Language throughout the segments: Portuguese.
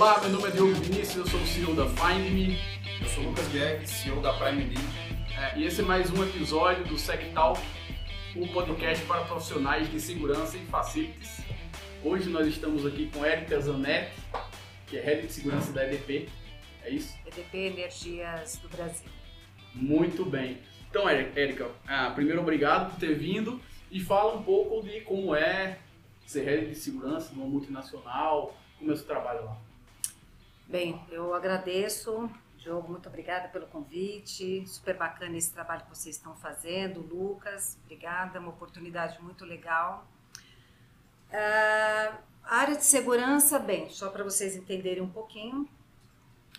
Olá, meu nome é Diogo Vinícius, eu sou o CEO da Find Me. Eu sou o Lucas Guedes, CEO da Prime League. É, e esse é mais um episódio do SegTalk, um podcast para profissionais de segurança e facilities. Hoje nós estamos aqui com Érica Zanetti, que é Head de Segurança da EDP. É isso? EDP Energias do Brasil. Muito bem. Então, Érica, ah, primeiro obrigado por ter vindo e fala um pouco de como é ser Head de Segurança numa multinacional, como é o seu trabalho lá. Bem, eu agradeço, Diogo, muito obrigada pelo convite. Super bacana esse trabalho que vocês estão fazendo. Lucas, obrigada, uma oportunidade muito legal. Uh, área de segurança, bem, só para vocês entenderem um pouquinho,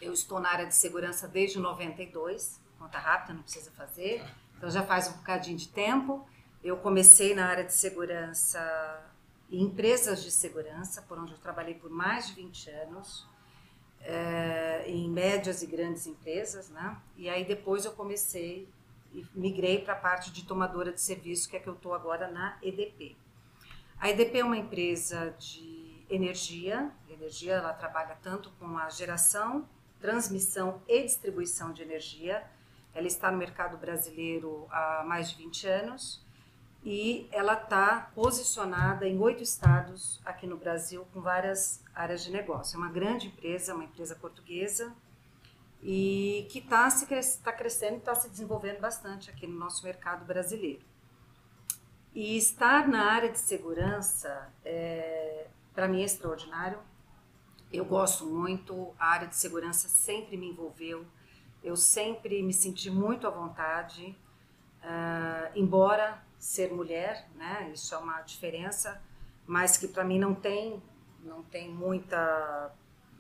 eu estou na área de segurança desde 92, conta rápida, não precisa fazer, então já faz um bocadinho de tempo. Eu comecei na área de segurança em empresas de segurança, por onde eu trabalhei por mais de 20 anos é, em médias e grandes empresas, né? E aí depois eu comecei e migrei para a parte de tomadora de serviço, que é que eu estou agora na EDP. A EDP é uma empresa de energia. A energia ela trabalha tanto com a geração, transmissão e distribuição de energia. Ela está no mercado brasileiro há mais de 20 anos e ela está posicionada em oito estados aqui no Brasil com várias áreas de negócio. É uma grande empresa, uma empresa portuguesa e que está tá crescendo está se desenvolvendo bastante aqui no nosso mercado brasileiro. E estar na área de segurança, é, para mim, é extraordinário. Eu gosto muito, a área de segurança sempre me envolveu, eu sempre me senti muito à vontade, uh, embora ser mulher, né? Isso é uma diferença, mas que para mim não tem não tem muita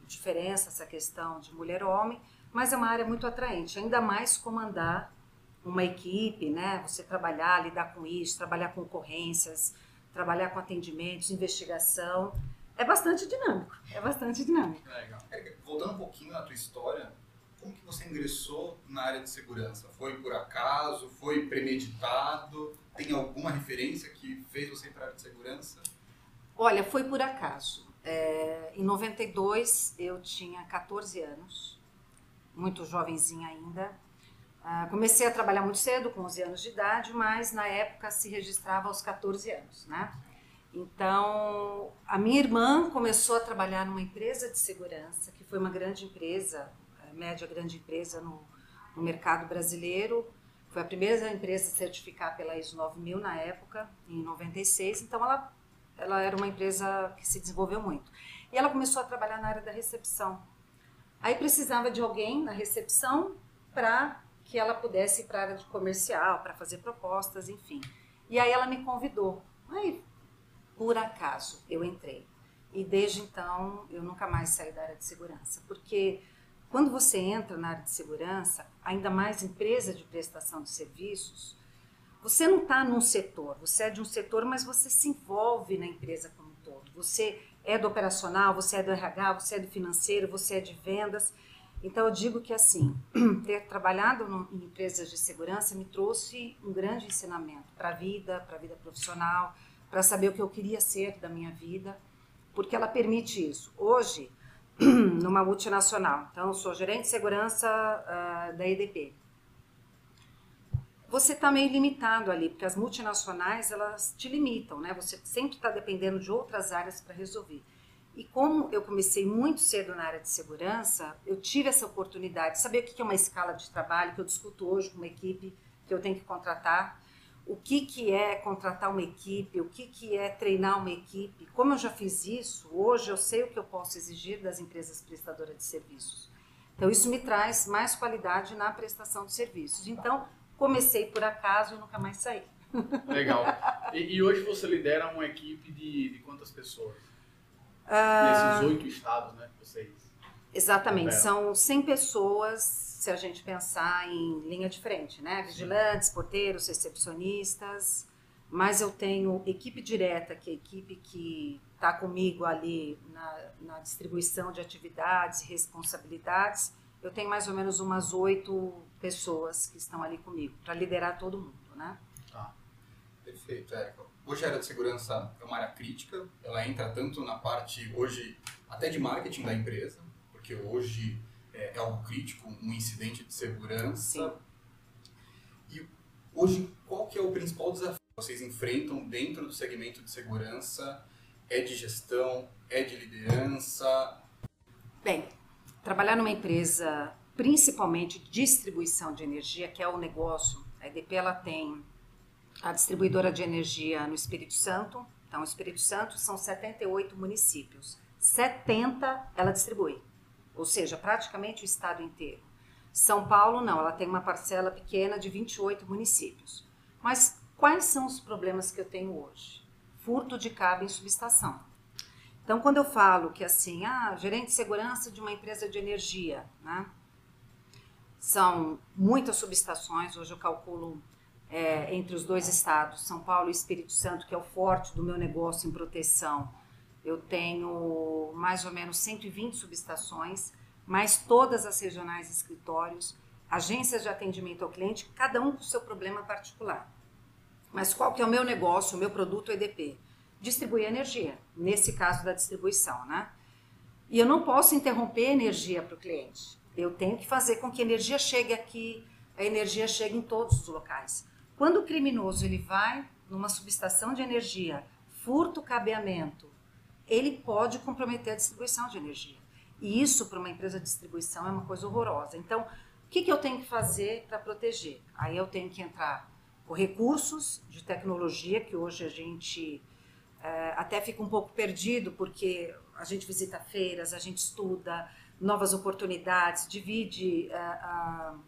diferença essa questão de mulher homem, mas é uma área muito atraente, ainda mais comandar uma equipe, né? Você trabalhar, lidar com isso, trabalhar com ocorrências, trabalhar com atendimentos, investigação, é bastante dinâmico, é bastante dinâmico. Legal. Voltando um pouquinho na tua história, como que você ingressou na área de segurança? Foi por acaso? Foi premeditado? Tem alguma referência que fez você entrar de segurança? Olha, foi por acaso. É, em 92 eu tinha 14 anos, muito jovenzinha ainda. Ah, comecei a trabalhar muito cedo, com 11 anos de idade, mas na época se registrava aos 14 anos, né? Então, a minha irmã começou a trabalhar numa empresa de segurança, que foi uma grande empresa, média grande empresa no, no mercado brasileiro, foi a primeira empresa a certificar pela ISO 9000 na época, em 96. Então, ela, ela era uma empresa que se desenvolveu muito. E ela começou a trabalhar na área da recepção. Aí precisava de alguém na recepção para que ela pudesse ir para a área de comercial, para fazer propostas, enfim. E aí ela me convidou. Aí, por acaso, eu entrei. E desde então, eu nunca mais saí da área de segurança. Porque quando você entra na área de segurança, ainda mais empresa de prestação de serviços, você não está num setor, você é de um setor, mas você se envolve na empresa como um todo. Você é do operacional, você é do RH, você é do financeiro, você é de vendas. Então eu digo que assim, ter trabalhado em empresas de segurança me trouxe um grande ensinamento para a vida, para a vida profissional, para saber o que eu queria ser da minha vida, porque ela permite isso. Hoje, numa multinacional. Então, sou gerente de segurança uh, da EDP. Você está meio limitado ali, porque as multinacionais elas te limitam, né? Você sempre está dependendo de outras áreas para resolver. E como eu comecei muito cedo na área de segurança, eu tive essa oportunidade de saber o que é uma escala de trabalho que eu discuto hoje com uma equipe que eu tenho que contratar o que, que é contratar uma equipe, o que, que é treinar uma equipe. Como eu já fiz isso, hoje eu sei o que eu posso exigir das empresas prestadoras de serviços. Então, isso me traz mais qualidade na prestação de serviços. Então, comecei por acaso e nunca mais saí. Legal. E, e hoje você lidera uma equipe de, de quantas pessoas? Uh, Nesses oito estados, né? Vocês. Exatamente. São 100 pessoas se a gente pensar em linha de frente, né? Vigilantes, porteiros, recepcionistas, mas eu tenho equipe direta, que é a equipe que está comigo ali na, na, distribuição de atividades e responsabilidades. Eu tenho mais ou menos umas oito pessoas que estão ali comigo para liderar todo mundo, né? Tá. Perfeito, Érica. Hoje a área de segurança é uma área crítica, ela entra tanto na parte, hoje, até de marketing da empresa, porque hoje é, é algo crítico, um incidente de segurança. Sim. E hoje, qual que é o principal desafio que vocês enfrentam dentro do segmento de segurança? É de gestão? É de liderança? Bem, trabalhar numa empresa principalmente de distribuição de energia, que é o negócio, a EDP ela tem a distribuidora de energia no Espírito Santo. Então, o Espírito Santo são 78 municípios. 70 ela distribui, ou seja, praticamente o estado inteiro. São Paulo não, ela tem uma parcela pequena de 28 municípios. Mas quais são os problemas que eu tenho hoje? Furto de cabo em subestação. Então, quando eu falo que assim, ah, gerente de segurança de uma empresa de energia, né? São muitas subestações, hoje eu calculo é, entre os dois estados, São Paulo e Espírito Santo, que é o forte do meu negócio em proteção. Eu tenho mais ou menos 120 subestações, mais todas as regionais escritórios, agências de atendimento ao cliente, cada um com seu problema particular. Mas qual que é o meu negócio, o meu produto EDP? Distribuir energia, nesse caso da distribuição, né? E eu não posso interromper a energia para o cliente. Eu tenho que fazer com que a energia chegue aqui, a energia chegue em todos os locais. Quando o criminoso ele vai numa subestação de energia, furta o cabeamento, ele pode comprometer a distribuição de energia. E isso para uma empresa de distribuição é uma coisa horrorosa. Então, o que, que eu tenho que fazer para proteger? Aí eu tenho que entrar com recursos de tecnologia, que hoje a gente é, até fica um pouco perdido, porque a gente visita feiras, a gente estuda novas oportunidades, divide uh,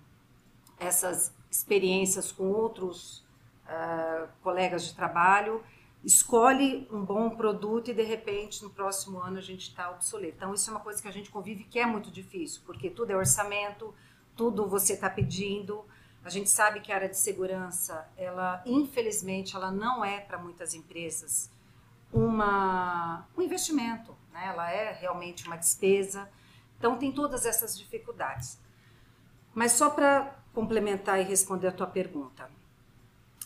essas experiências com outros uh, colegas de trabalho, escolhe um bom produto e de repente no próximo ano a gente está obsoleto. Então isso é uma coisa que a gente convive que é muito difícil, porque tudo é orçamento, tudo você está pedindo. A gente sabe que a área de segurança, ela infelizmente, ela não é para muitas empresas uma, um investimento, né? ela é realmente uma despesa. Então tem todas essas dificuldades. Mas só para complementar e responder a tua pergunta.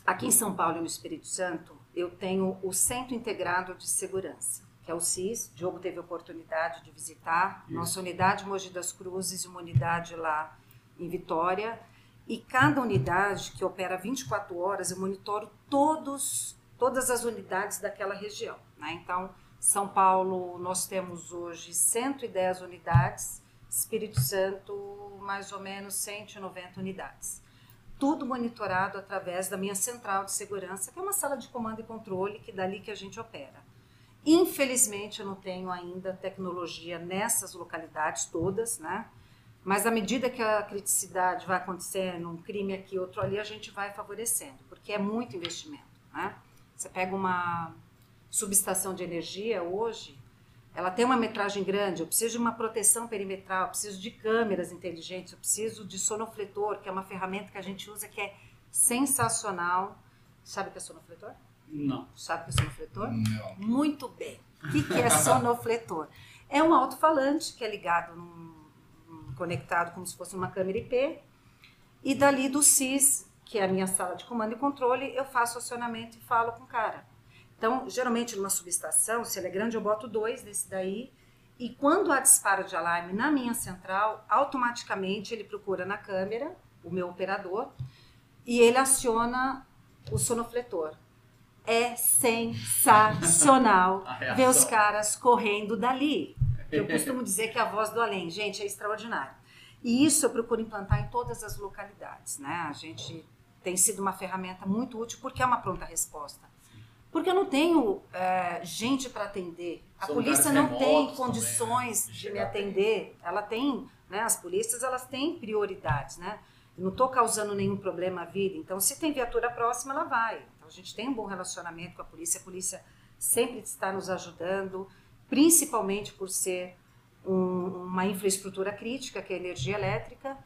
Aqui em São Paulo e no Espírito Santo, eu tenho o Centro Integrado de Segurança, que é o CIS. Diogo teve a oportunidade de visitar. Isso. Nossa unidade Mogi das Cruzes e uma unidade lá em Vitória. E cada unidade que opera 24 horas, eu monitoro todos, todas as unidades daquela região. Né? Então, são Paulo, nós temos hoje 110 unidades, Espírito Santo, mais ou menos 190 unidades. Tudo monitorado através da minha central de segurança, que é uma sala de comando e controle, que é dali que a gente opera. Infelizmente, eu não tenho ainda tecnologia nessas localidades todas, né? Mas à medida que a criticidade vai acontecendo, um crime aqui, outro ali, a gente vai favorecendo, porque é muito investimento, né? Você pega uma subestação de energia hoje, ela tem uma metragem grande, eu preciso de uma proteção perimetral, eu preciso de câmeras inteligentes, eu preciso de sonofletor, que é uma ferramenta que a gente usa que é sensacional. Sabe o que é sonofletor? Não. Sabe o que é sonofletor? Não. Muito bem. O que, que é sonofletor? É um alto-falante que é ligado num, num, conectado como se fosse uma câmera IP e dali do CIS, que é a minha sala de comando e controle, eu faço acionamento e falo com o cara. Então, geralmente numa subestação, se ela é grande, eu boto dois desse daí. E quando há disparo de alarme na minha central, automaticamente ele procura na câmera o meu operador e ele aciona o sonofletor. É sensacional ver os caras correndo dali. Eu costumo dizer que é a voz do além, gente, é extraordinário. E isso eu procuro implantar em todas as localidades, né? A gente tem sido uma ferramenta muito útil porque é uma pronta resposta. Porque eu não tenho é, gente para atender. A São polícia não tem condições também, né? de me atender. Ela tem, né, as polícias elas têm prioridades, né? Eu não estou causando nenhum problema à vida. Então, se tem viatura próxima, ela vai. Então, a gente tem um bom relacionamento com a polícia. A polícia sempre está nos ajudando, principalmente por ser um, uma infraestrutura crítica, que é a energia elétrica.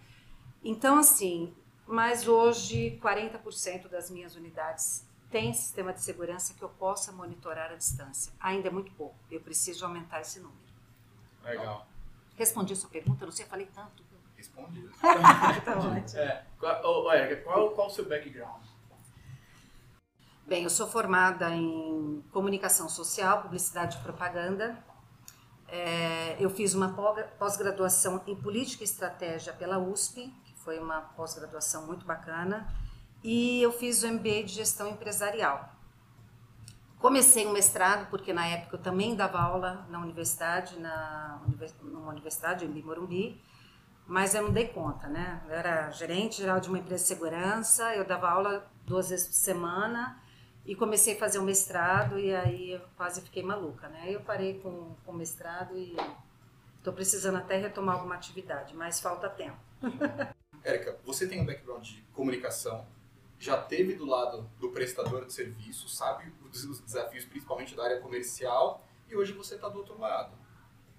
Então, assim, mas hoje 40% das minhas unidades tem sistema de segurança que eu possa monitorar à distância. Ainda é muito pouco. Eu preciso aumentar esse número. Legal. Respondi a sua pergunta, não sei, falei tanto. Respondi. tá ótimo. É, qual, olha, qual, qual o seu background? Bem, eu sou formada em comunicação social, publicidade e propaganda. É, eu fiz uma pós-graduação em Política e Estratégia pela USP, que foi uma pós-graduação muito bacana, e eu fiz o MBA de Gestão Empresarial. Comecei um mestrado, porque na época eu também dava aula na universidade, na numa universidade em Morumbi, mas eu não dei conta, né? Eu era gerente geral de uma empresa de segurança, eu dava aula duas vezes por semana e comecei a fazer o um mestrado e aí eu quase fiquei maluca, né? Eu parei com, com o mestrado e estou precisando até retomar alguma atividade, mas falta tempo. Érica, você tem um background de comunicação, já teve do lado do prestador de serviço, sabe os desafios principalmente da área comercial e hoje você está do outro lado.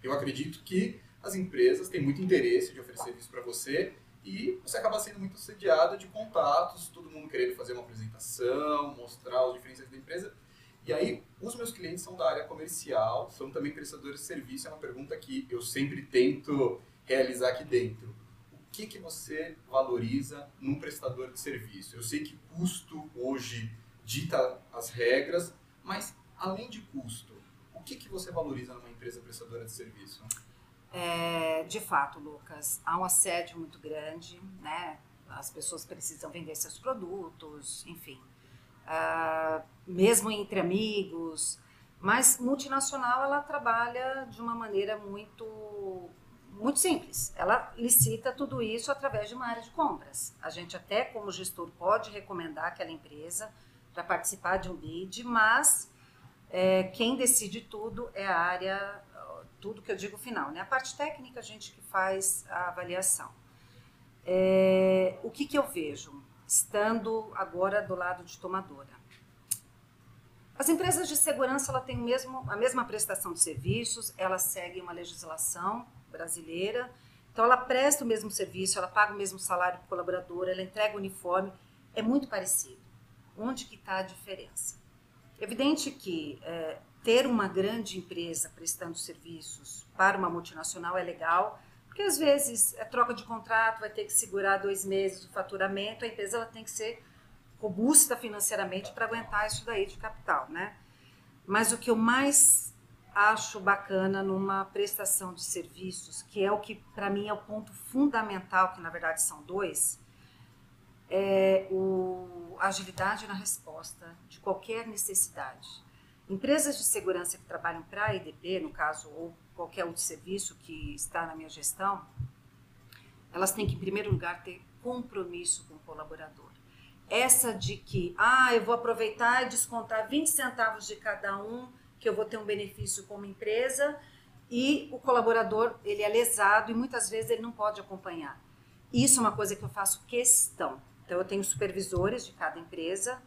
Eu acredito que as empresas têm muito interesse de oferecer isso para você e você acaba sendo muito assediado de contatos, todo mundo querendo fazer uma apresentação, mostrar as diferenças da empresa. E aí, os meus clientes são da área comercial, são também prestadores de serviço. É uma pergunta que eu sempre tento realizar aqui dentro. Que, que você valoriza num prestador de serviço? Eu sei que custo hoje dita as regras, mas além de custo, o que, que você valoriza numa empresa prestadora de serviço? É, de fato, Lucas, há um assédio muito grande, né? As pessoas precisam vender seus produtos, enfim, uh, mesmo entre amigos. Mas multinacional ela trabalha de uma maneira muito muito simples. Ela licita tudo isso através de uma área de compras. A gente até como gestor pode recomendar aquela empresa para participar de um bid, mas é, quem decide tudo é a área tudo que eu digo final. Né? A parte técnica, a gente que faz a avaliação. É, o que, que eu vejo, estando agora do lado de tomadora? As empresas de segurança ela têm mesmo, a mesma prestação de serviços, elas seguem uma legislação brasileira, então ela presta o mesmo serviço, ela paga o mesmo salário para o colaborador, ela entrega o uniforme, é muito parecido. Onde que está a diferença? Evidente que é, ter uma grande empresa prestando serviços para uma multinacional é legal, porque às vezes é troca de contrato, vai ter que segurar dois meses do faturamento, a empresa ela tem que ser robusta financeiramente para aguentar isso daí de capital, né? Mas o que eu mais acho bacana numa prestação de serviços, que é o que para mim é o ponto fundamental, que na verdade são dois, é o, a agilidade na resposta de qualquer necessidade. Empresas de segurança que trabalham para a EDP, no caso, ou qualquer outro serviço que está na minha gestão, elas têm que, em primeiro lugar, ter compromisso com o colaborador. Essa de que, ah, eu vou aproveitar e descontar 20 centavos de cada um, que eu vou ter um benefício como empresa, e o colaborador, ele é lesado e muitas vezes ele não pode acompanhar. Isso é uma coisa que eu faço questão. Então, eu tenho supervisores de cada empresa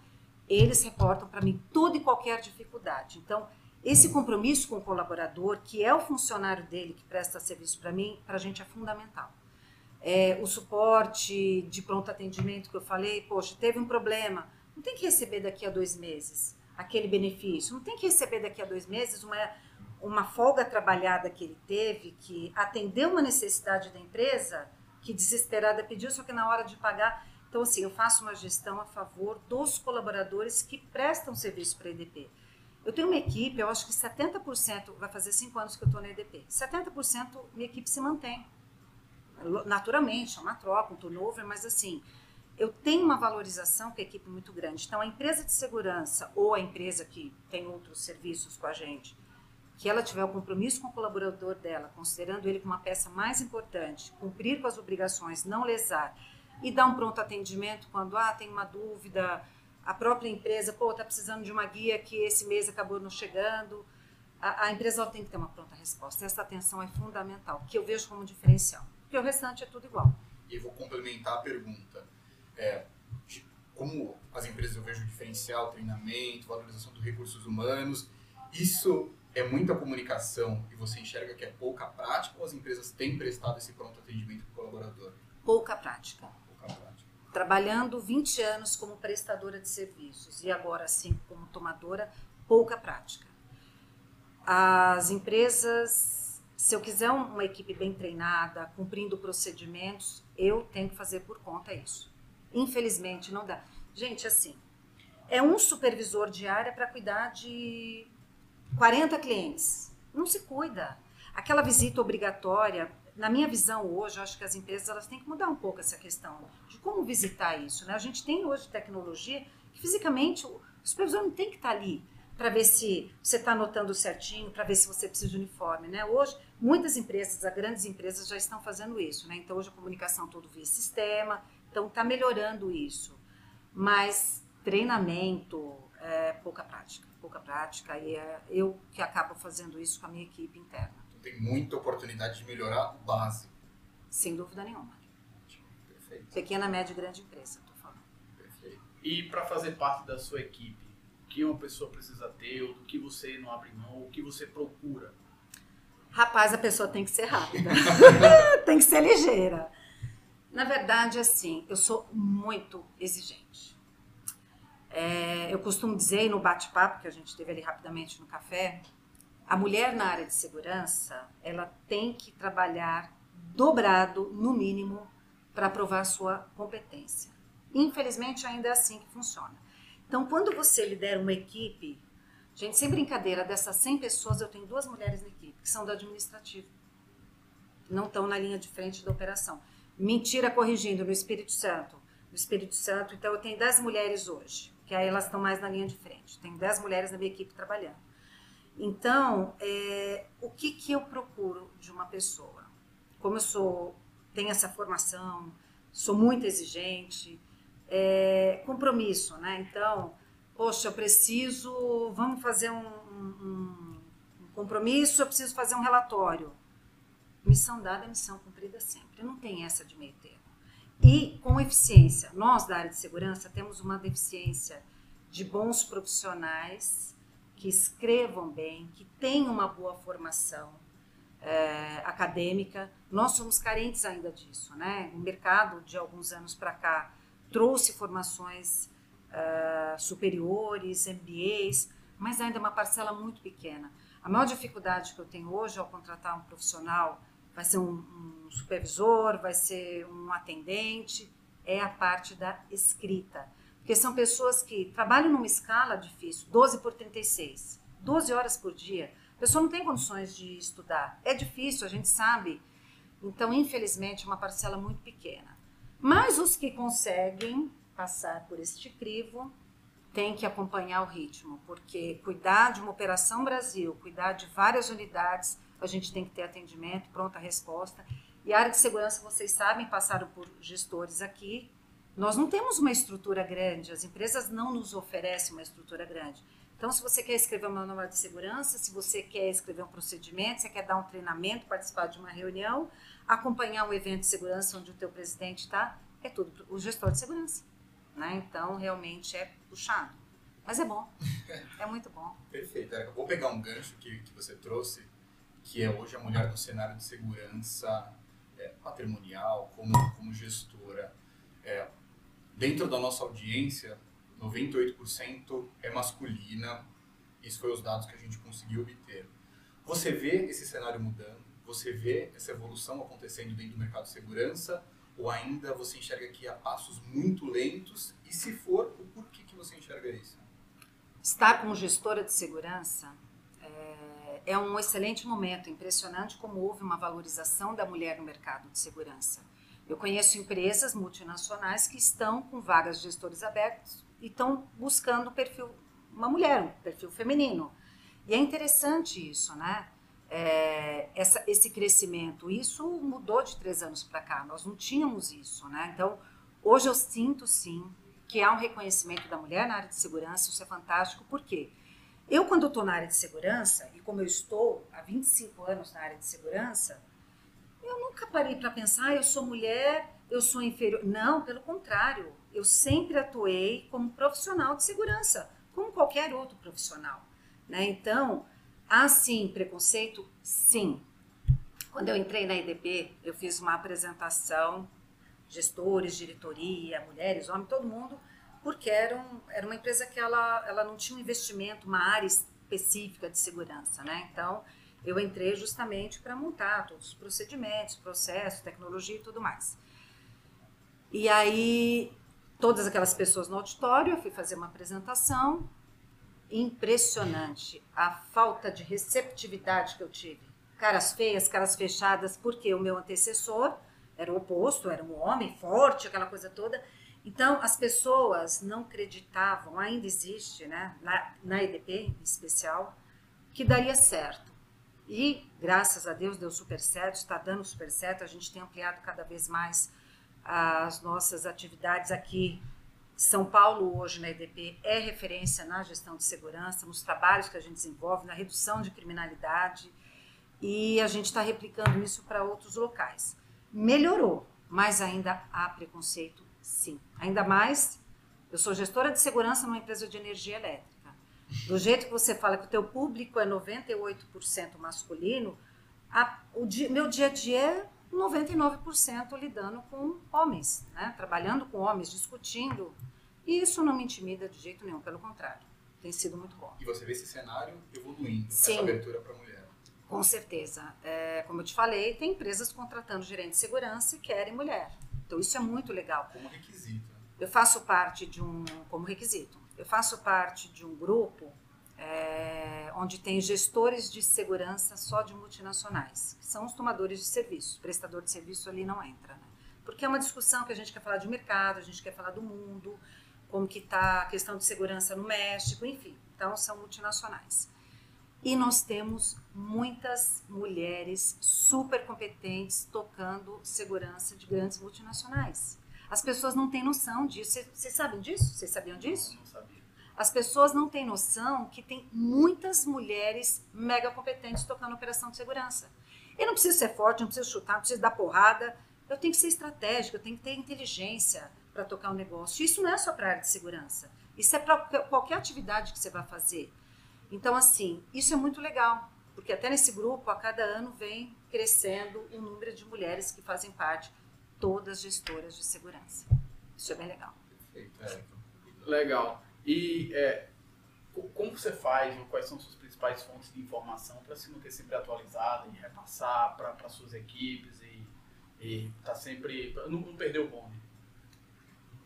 eles reportam para mim toda e qualquer dificuldade. Então, esse compromisso com o colaborador, que é o funcionário dele que presta serviço para mim, para a gente é fundamental. É, o suporte de pronto atendimento que eu falei, poxa, teve um problema, não tem que receber daqui a dois meses aquele benefício, não tem que receber daqui a dois meses uma, uma folga trabalhada que ele teve, que atendeu uma necessidade da empresa, que desesperada pediu, só que na hora de pagar então, assim, eu faço uma gestão a favor dos colaboradores que prestam serviço para a EDP. Eu tenho uma equipe, eu acho que 70%, vai fazer cinco anos que eu estou na EDP, 70% minha equipe se mantém. Naturalmente, é uma troca, um turnover, mas assim, eu tenho uma valorização com a equipe muito grande. Então, a empresa de segurança ou a empresa que tem outros serviços com a gente, que ela tiver o compromisso com o colaborador dela, considerando ele como uma peça mais importante, cumprir com as obrigações, não lesar, e dar um pronto atendimento quando ah, tem uma dúvida, a própria empresa, pô, tá precisando de uma guia que esse mês acabou não chegando. A, a empresa tem que ter uma pronta resposta. Essa atenção é fundamental, que eu vejo como diferencial. Porque o restante é tudo igual. E vou complementar a pergunta. É, como as empresas eu vejo diferencial, treinamento, valorização dos recursos humanos, isso é muita comunicação e você enxerga que é pouca prática ou as empresas têm prestado esse pronto atendimento para o colaborador? Pouca prática trabalhando 20 anos como prestadora de serviços e agora sim como tomadora, pouca prática. As empresas, se eu quiser uma equipe bem treinada, cumprindo procedimentos, eu tenho que fazer por conta isso. Infelizmente não dá. Gente, assim, é um supervisor de área para cuidar de 40 clientes. Não se cuida. aquela visita obrigatória, na minha visão hoje, eu acho que as empresas elas têm que mudar um pouco essa questão de como visitar isso. Né? A gente tem hoje tecnologia que fisicamente o supervisor não tem que estar ali para ver se você está anotando certinho, para ver se você precisa de uniforme. Né? Hoje, muitas empresas, as grandes empresas já estão fazendo isso. Né? Então, hoje a comunicação todo via sistema, então está melhorando isso. Mas treinamento, é, pouca prática, pouca prática, e é eu que acabo fazendo isso com a minha equipe interna. Então, tem muita oportunidade de melhorar o básico. Sem dúvida nenhuma. Perfeito. Pequena, média e grande empresa, estou falando. Perfeito. E para fazer parte da sua equipe, o que uma pessoa precisa ter, ou do que você não abre mão, o que você procura? Rapaz, a pessoa tem que ser rápida, tem que ser ligeira. Na verdade, assim, eu sou muito exigente. É, eu costumo dizer no bate-papo que a gente teve ali rapidamente no café, a mulher na área de segurança, ela tem que trabalhar dobrado, no mínimo, para provar sua competência. Infelizmente, ainda é assim que funciona. Então, quando você lidera uma equipe, gente, sem brincadeira, dessas 100 pessoas, eu tenho duas mulheres na equipe, que são do administrativo. Não estão na linha de frente da operação. Mentira corrigindo, no Espírito Santo. No Espírito Santo, então, eu tenho 10 mulheres hoje que aí elas estão mais na linha de frente. Tem 10 mulheres na minha equipe trabalhando. Então, é, o que, que eu procuro de uma pessoa? Como eu sou, tenho essa formação, sou muito exigente, é, compromisso, né? Então, poxa, eu preciso, vamos fazer um, um, um compromisso, eu preciso fazer um relatório. Missão dada é missão cumprida sempre. Não tem essa de meio termo e com eficiência. Nós, da área de segurança, temos uma deficiência de bons profissionais que escrevam bem, que tenham uma boa formação é, acadêmica. Nós somos carentes ainda disso, né? O mercado, de alguns anos para cá, trouxe formações uh, superiores, MBAs, mas ainda é uma parcela muito pequena. A maior dificuldade que eu tenho hoje ao contratar um profissional vai ser um, um supervisor, vai ser um atendente, é a parte da escrita. Porque são pessoas que trabalham numa escala difícil, 12 por 36, 12 horas por dia. A pessoa não tem condições de estudar. É difícil, a gente sabe. Então, infelizmente, é uma parcela muito pequena. Mas os que conseguem passar por este crivo têm que acompanhar o ritmo, porque cuidar de uma Operação Brasil, cuidar de várias unidades, a gente tem que ter atendimento, pronta resposta. E a área de segurança, vocês sabem, passaram por gestores aqui. Nós não temos uma estrutura grande, as empresas não nos oferecem uma estrutura grande. Então, se você quer escrever uma norma de segurança, se você quer escrever um procedimento, você quer dar um treinamento, participar de uma reunião, acompanhar um evento de segurança onde o teu presidente está, é tudo o gestor de segurança. Né? Então, realmente é puxado. Mas é bom, é muito bom. Perfeito. Vou pegar um gancho que, que você trouxe que é hoje a mulher no cenário de segurança é, patrimonial, como, como gestora. É, dentro da nossa audiência, 98% é masculina. Isso foi os dados que a gente conseguiu obter. Você vê esse cenário mudando? Você vê essa evolução acontecendo dentro do mercado de segurança? Ou ainda você enxerga que há passos muito lentos? E se for, o porquê que você enxerga isso? Estar como gestora de segurança é um excelente momento, impressionante como houve uma valorização da mulher no mercado de segurança. Eu conheço empresas multinacionais que estão com vagas de gestores abertos e estão buscando perfil, uma mulher, um perfil feminino. E é interessante isso, né? É, essa, esse crescimento. Isso mudou de três anos para cá, nós não tínhamos isso, né? Então, hoje eu sinto sim que há um reconhecimento da mulher na área de segurança, isso é fantástico, por quê? Porque eu, quando estou na área de segurança, e como eu estou há 25 anos na área de segurança, eu nunca parei para pensar, ah, eu sou mulher, eu sou inferior. Não, pelo contrário, eu sempre atuei como profissional de segurança, como qualquer outro profissional. Né? Então, há sim preconceito? Sim. Quando eu entrei na IDP, eu fiz uma apresentação, gestores, diretoria, mulheres, homens, todo mundo porque era, um, era uma empresa que ela, ela não tinha um investimento, uma área específica de segurança, né? Então, eu entrei justamente para montar todos os procedimentos, processos, tecnologia e tudo mais. E aí, todas aquelas pessoas no auditório, eu fui fazer uma apresentação. Impressionante a falta de receptividade que eu tive. caras feias, caras fechadas, porque o meu antecessor era o oposto, era um homem forte, aquela coisa toda. Então, as pessoas não acreditavam, ainda existe, né, na, na EDP em especial, que daria certo. E, graças a Deus, deu super certo, está dando super certo. A gente tem ampliado cada vez mais as nossas atividades aqui. São Paulo, hoje, na EDP, é referência na gestão de segurança, nos trabalhos que a gente desenvolve, na redução de criminalidade. E a gente está replicando isso para outros locais. Melhorou, mas ainda há preconceito, sim. Ainda mais, eu sou gestora de segurança numa empresa de energia elétrica. Do jeito que você fala que o teu público é 98% masculino, a, o dia, meu dia a dia é 99% lidando com homens, né? trabalhando com homens, discutindo. E isso não me intimida de jeito nenhum, pelo contrário. Tem sido muito bom. E você vê esse cenário evoluindo, Sim. essa abertura para a mulher. Com certeza. É, como eu te falei, tem empresas contratando gerente de segurança e querem mulher. Então isso é muito legal. Como requisito. Eu faço parte de um, como requisito, eu faço parte de um grupo é, onde tem gestores de segurança só de multinacionais, que são os tomadores de serviço. O prestador de serviço ali não entra, né? Porque é uma discussão que a gente quer falar de mercado, a gente quer falar do mundo, como que está a questão de segurança no México, enfim. Então, são multinacionais. E nós temos muitas mulheres super competentes tocando segurança de grandes multinacionais. As pessoas não têm noção disso. Vocês sabem disso? Vocês sabiam disso? Não sabia. As pessoas não têm noção que tem muitas mulheres mega competentes tocando operação de segurança. Eu não preciso ser forte, não preciso chutar, não preciso dar porrada. Eu tenho que ser estratégico, eu tenho que ter inteligência para tocar um negócio. Isso não é só para a área de segurança. Isso é para qualquer atividade que você vai fazer. Então, assim, isso é muito legal, porque até nesse grupo, a cada ano vem crescendo o número de mulheres que fazem parte todas gestoras de segurança. Isso é bem legal. Perfeito. É. Legal. E é, como você faz, quais são suas principais fontes de informação para se manter sempre atualizada e repassar para suas equipes e estar tá sempre. Não, não, perder o bonde?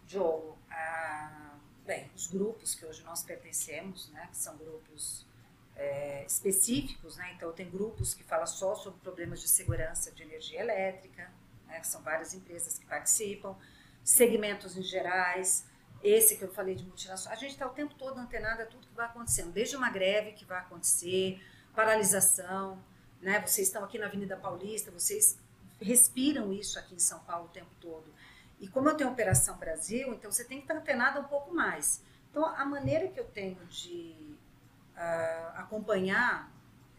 Diogo, os grupos que hoje nós pertencemos, né, que são grupos é, específicos, né, então tem grupos que falam só sobre problemas de segurança de energia elétrica, né, são várias empresas que participam, segmentos em gerais, esse que eu falei de multinacional, a gente está o tempo todo antenado a tudo que vai acontecendo, desde uma greve que vai acontecer, paralisação, né? Vocês estão aqui na Avenida Paulista, vocês respiram isso aqui em São Paulo o tempo todo. E como eu tenho Operação Brasil, então você tem que estar antenado um pouco mais. Então a maneira que eu tenho de uh, acompanhar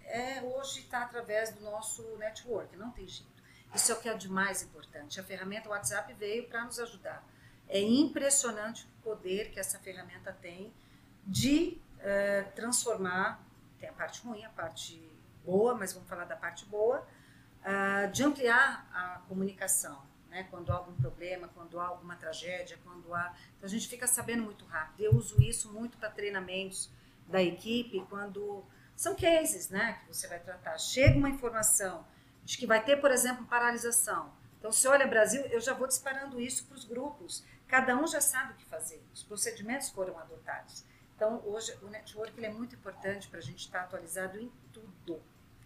é hoje está através do nosso network, não tem jeito. Isso é o que é de mais importante. A ferramenta WhatsApp veio para nos ajudar. É impressionante o poder que essa ferramenta tem de uh, transformar, tem a parte ruim, a parte boa, mas vamos falar da parte boa, uh, de ampliar a comunicação. Né? Quando há algum problema, quando há alguma tragédia, quando há. Então a gente fica sabendo muito rápido. Eu uso isso muito para treinamentos da equipe, quando são cases né, que você vai tratar. Chega uma informação de que vai ter, por exemplo, paralisação. Então, se olha Brasil, eu já vou disparando isso para os grupos. Cada um já sabe o que fazer. Os procedimentos foram adotados. Então, hoje, o network é muito importante para a gente estar atualizado em tudo.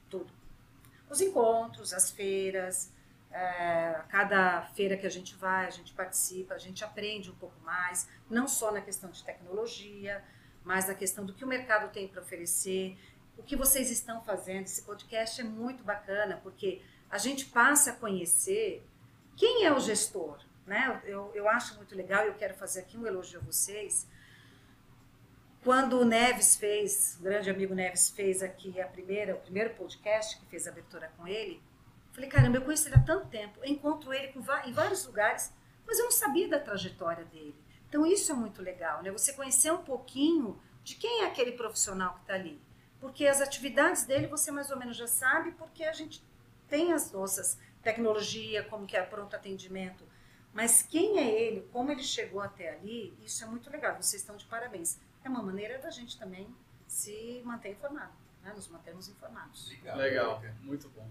Tudo. Os encontros, as feiras, é, cada feira que a gente vai, a gente participa, a gente aprende um pouco mais, não só na questão de tecnologia, mas na questão do que o mercado tem para oferecer o que vocês estão fazendo. Esse podcast é muito bacana, porque a gente passa a conhecer quem é o gestor. Né? Eu, eu acho muito legal e eu quero fazer aqui um elogio a vocês. Quando o Neves fez, o grande amigo Neves fez aqui a primeira, o primeiro podcast que fez a abertura com ele, falei, caramba, eu conheço ele há tanto tempo, eu encontro ele em vários lugares, mas eu não sabia da trajetória dele. Então isso é muito legal, né? Você conhecer um pouquinho de quem é aquele profissional que está ali porque as atividades dele você mais ou menos já sabe, porque a gente tem as nossas tecnologia, como que é pronto atendimento, mas quem é ele, como ele chegou até ali, isso é muito legal. Vocês estão de parabéns. É uma maneira da gente também se manter informado, né? nos mantermos informados. Legal, legal. muito bom.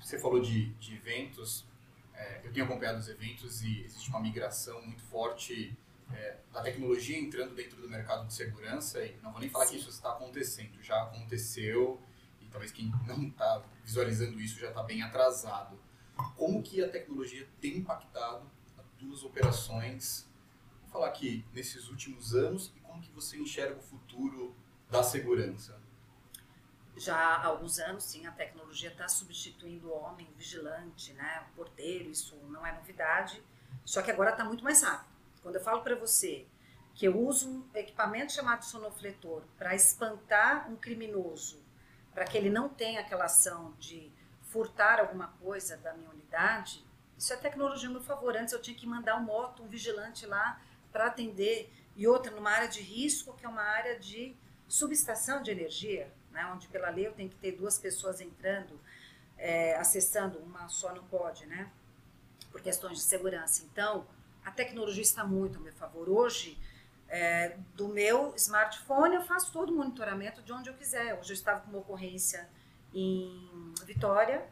Você falou de, de eventos, é, eu tenho acompanhado os eventos e existe uma migração muito forte é, da tecnologia entrando dentro do mercado de segurança, e não vou nem falar Sim. que isso está acontecendo, já aconteceu, e talvez quem não está visualizando isso já está bem atrasado. Como que a tecnologia tem impactado as duas operações? Vou falar aqui nesses últimos anos e como que você enxerga o futuro da segurança? Já há alguns anos, sim, a tecnologia está substituindo o homem, o vigilante, né, o porteiro, isso não é novidade, só que agora está muito mais rápido. Quando eu falo para você que eu uso um equipamento chamado sonofletor para espantar um criminoso, para que ele não tenha aquela ação de furtar alguma coisa da minha unidade, isso é tecnologia a meu favor. Antes eu tinha que mandar um moto, um vigilante lá para atender, e outra numa área de risco, que é uma área de subestação de energia, né, onde pela lei eu tenho que ter duas pessoas entrando, é, acessando, uma só não pode, né, por questões de segurança. Então, a tecnologia está muito a meu favor. Hoje, é, do meu smartphone, eu faço todo o monitoramento de onde eu quiser. Hoje eu estava com uma ocorrência em Vitória.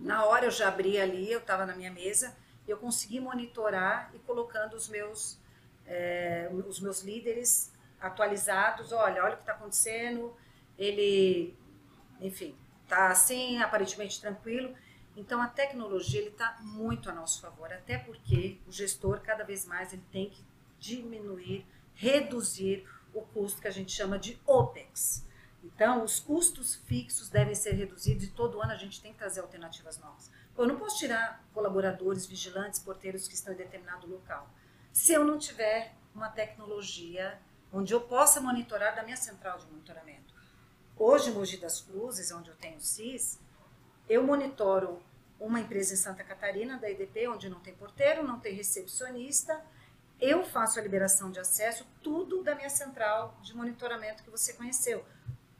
Na hora eu já abri ali, eu estava na minha mesa, eu consegui monitorar e colocando os meus, é, os meus líderes atualizados. Olha, olha o que está acontecendo. Ele, enfim, está assim, aparentemente tranquilo. Então a tecnologia ele está muito a nosso favor, até porque o gestor cada vez mais ele tem que diminuir, reduzir o custo que a gente chama de OPEX. Então, os custos fixos devem ser reduzidos e todo ano a gente tem que trazer alternativas novas. Eu não posso tirar colaboradores, vigilantes, porteiros que estão em determinado local. Se eu não tiver uma tecnologia onde eu possa monitorar da minha central de monitoramento. Hoje, Mogi das Cruzes, onde eu tenho CIS, eu monitoro uma empresa em Santa Catarina, da EDP, onde não tem porteiro, não tem recepcionista, eu faço a liberação de acesso, tudo da minha central de monitoramento que você conheceu.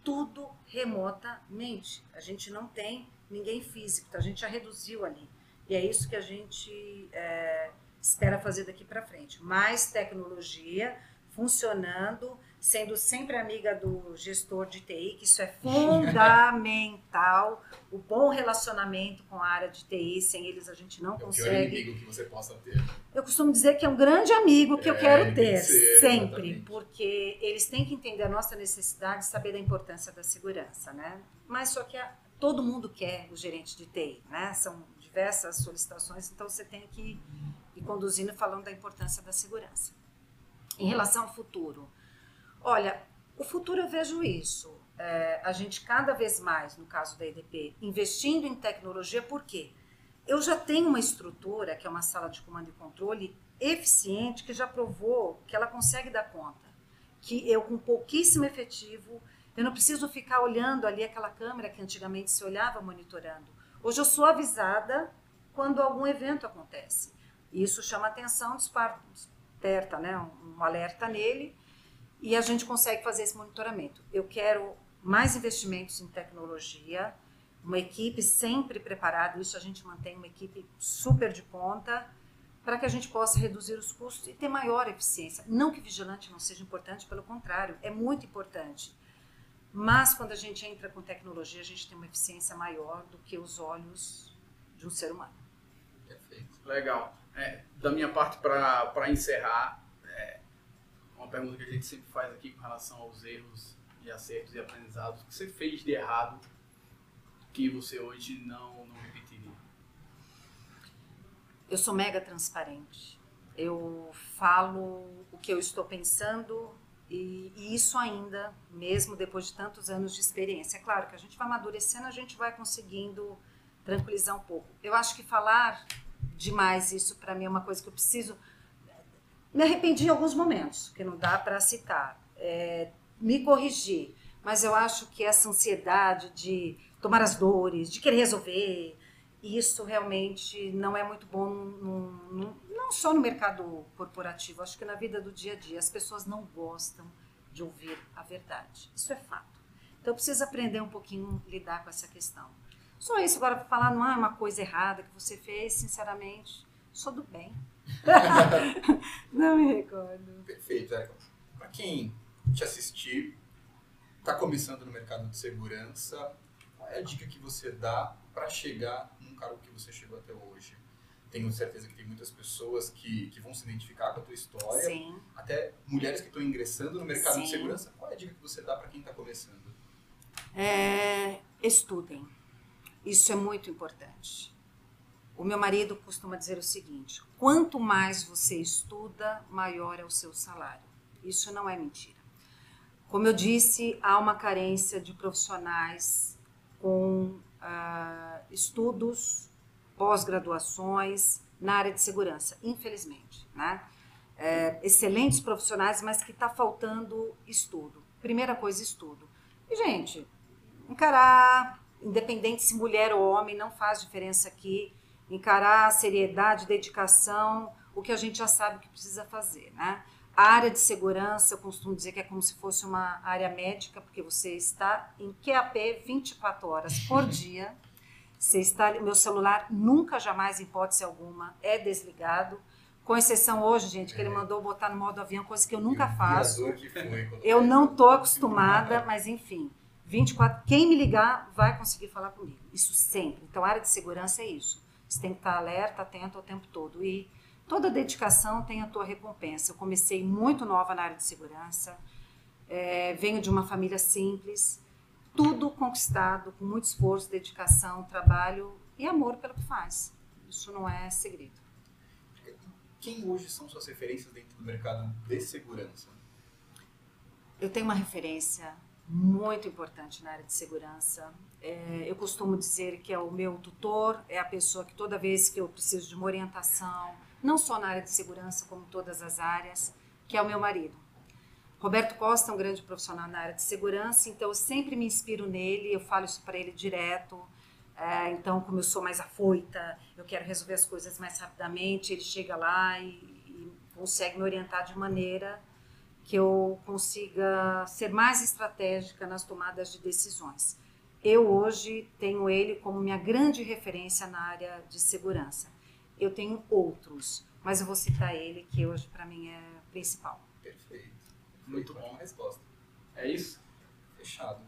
Tudo remotamente. A gente não tem ninguém físico, então a gente já reduziu ali. E é isso que a gente é, espera fazer daqui para frente. Mais tecnologia funcionando sendo sempre amiga do gestor de TI, que isso é fundamental. o bom relacionamento com a área de TI, sem eles a gente não é consegue. O pior inimigo que você possa ter. Eu costumo dizer que é um grande amigo que é, eu quero ter, ser, sempre, exatamente. porque eles têm que entender a nossa necessidade, saber da importância da segurança, né? Mas só que a, todo mundo quer o gerente de TI, né? São diversas solicitações, então você tem que ir conduzindo falando da importância da segurança. Em relação ao futuro, Olha, o futuro eu vejo isso. É, a gente cada vez mais, no caso da EDP, investindo em tecnologia, por quê? Eu já tenho uma estrutura, que é uma sala de comando e controle, eficiente, que já provou que ela consegue dar conta. Que eu, com pouquíssimo efetivo, eu não preciso ficar olhando ali aquela câmera que antigamente se olhava monitorando. Hoje eu sou avisada quando algum evento acontece. Isso chama atenção, desperta né, um alerta nele e a gente consegue fazer esse monitoramento. Eu quero mais investimentos em tecnologia, uma equipe sempre preparada, isso a gente mantém uma equipe super de ponta, para que a gente possa reduzir os custos e ter maior eficiência. Não que vigilante não seja importante, pelo contrário, é muito importante. Mas quando a gente entra com tecnologia, a gente tem uma eficiência maior do que os olhos de um ser humano. Perfeito. Legal. É, da minha parte, para encerrar, uma pergunta que a gente sempre faz aqui com relação aos erros e acertos e aprendizados. O que você fez de errado que você hoje não, não repetiria? Eu sou mega transparente. Eu falo o que eu estou pensando e, e, isso ainda, mesmo depois de tantos anos de experiência. É claro que a gente vai amadurecendo, a gente vai conseguindo tranquilizar um pouco. Eu acho que falar demais isso para mim é uma coisa que eu preciso me arrependi em alguns momentos, que não dá para citar. É, me corrigi, mas eu acho que essa ansiedade de tomar as dores, de querer resolver, isso realmente não é muito bom, não só no mercado corporativo, acho que na vida do dia a dia. As pessoas não gostam de ouvir a verdade. Isso é fato. Então, eu preciso aprender um pouquinho a lidar com essa questão. Só isso, agora, falar não é uma coisa errada que você fez, sinceramente, sou do bem. não me recordo. Perfeito, Érica. Para quem te assistir, está começando no mercado de segurança, qual é a dica que você dá para chegar num cargo que você chegou até hoje? Tenho certeza que tem muitas pessoas que, que vão se identificar com a tua história. Sim. Até mulheres que estão ingressando no mercado Sim. de segurança. Qual é a dica que você dá para quem está começando? É, estudem. Isso é muito importante. O meu marido costuma dizer o seguinte: quanto mais você estuda, maior é o seu salário. Isso não é mentira. Como eu disse, há uma carência de profissionais com uh, estudos, pós-graduações na área de segurança, infelizmente. Né? É, excelentes profissionais, mas que está faltando estudo. Primeira coisa, estudo. E, gente, encarar, independente se mulher ou homem, não faz diferença aqui. Encarar seriedade, dedicação, o que a gente já sabe que precisa fazer, né? A área de segurança, eu costumo dizer que é como se fosse uma área médica, porque você está em QAP 24 horas por dia. Você está, meu celular nunca, jamais, em hipótese alguma, é desligado. Com exceção hoje, gente, que ele é. mandou botar no modo avião, coisa que eu nunca faço. Eu não estou acostumada, mas enfim. 24, quem me ligar vai conseguir falar comigo. Isso sempre. Então, a área de segurança é isso. Você tem que estar alerta, atento o tempo todo. E toda dedicação tem a tua recompensa. Eu comecei muito nova na área de segurança, é, venho de uma família simples, tudo conquistado com muito esforço, dedicação, trabalho e amor pelo que faz. Isso não é segredo. Quem hoje são suas referências dentro do mercado de segurança? Eu tenho uma referência muito importante na área de segurança. É, eu costumo dizer que é o meu tutor, é a pessoa que toda vez que eu preciso de uma orientação, não só na área de segurança, como todas as áreas, que é o meu marido. Roberto Costa é um grande profissional na área de segurança, então eu sempre me inspiro nele, eu falo isso para ele direto. É, então, como eu sou mais afoita, eu quero resolver as coisas mais rapidamente, ele chega lá e, e consegue me orientar de maneira que eu consiga ser mais estratégica nas tomadas de decisões. Eu hoje tenho ele como minha grande referência na área de segurança. Eu tenho outros, mas eu vou citar ele, que hoje para mim é principal. Perfeito. Muito bom a resposta. É isso? Fechado.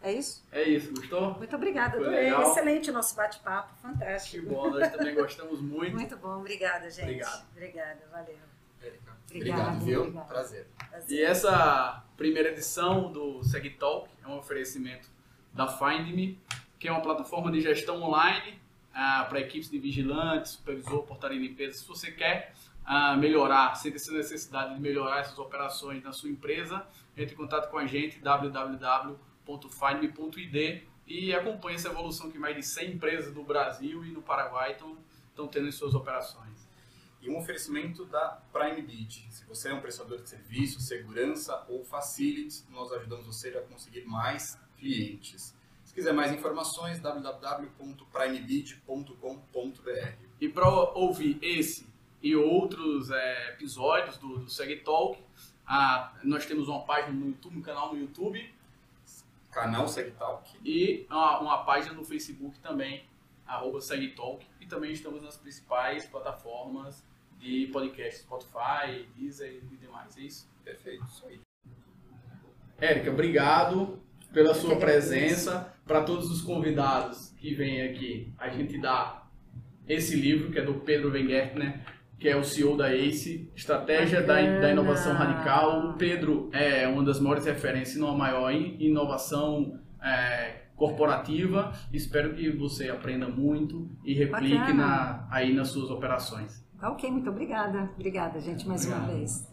É isso? É isso, gostou? Muito obrigada, adorei. Excelente o nosso bate-papo, fantástico. Que bom, nós também gostamos muito. Muito bom, obrigada, gente. Obrigado. Obrigada, valeu. Erika, obrigado, obrigado viu? Obrigado. Prazer. Prazer. E essa primeira edição do SegTalk é um oferecimento da FindMe, que é uma plataforma de gestão online ah, para equipes de vigilantes, supervisor, portaria e limpeza. Se você quer ah, melhorar, sente essa necessidade de melhorar essas operações na sua empresa, entre em contato com a gente, www.findme.id e acompanhe essa evolução que mais de 100 empresas do Brasil e no Paraguai estão, tendo em suas operações. E um oferecimento da Prime Bid. Se você é um prestador de serviço, segurança ou facilities, nós ajudamos você a conseguir mais clientes quiser mais informações, www.primebid.com.br. E para ouvir esse e outros é, episódios do, do Seg Talk, ah, nós temos uma página no YouTube, um canal no YouTube. Canal Seg Talk. E uma, uma página no Facebook também, arroba Seg Talk. E também estamos nas principais plataformas de podcast, Spotify, Deezer e demais. É isso? Perfeito, isso aí. Érica, obrigado pela sua presença. Para todos os convidados que vêm aqui, a gente dá esse livro que é do Pedro Wenger, que é o CEO da ACE, Estratégia da, da, Inovação Radical. O Pedro é uma das maiores referências, não a maior, em inovação é, corporativa. Espero que você aprenda muito e replique na, aí nas suas operações. Tá ok, muito obrigada. Obrigada, gente, mais Obrigado. uma vez.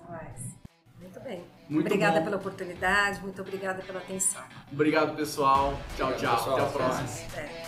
Muito bem. Muito obrigada bom. pela oportunidade, muito obrigada pela atenção. Obrigado, pessoal. Tchau, tchau. Pessoal. Até a próxima. É.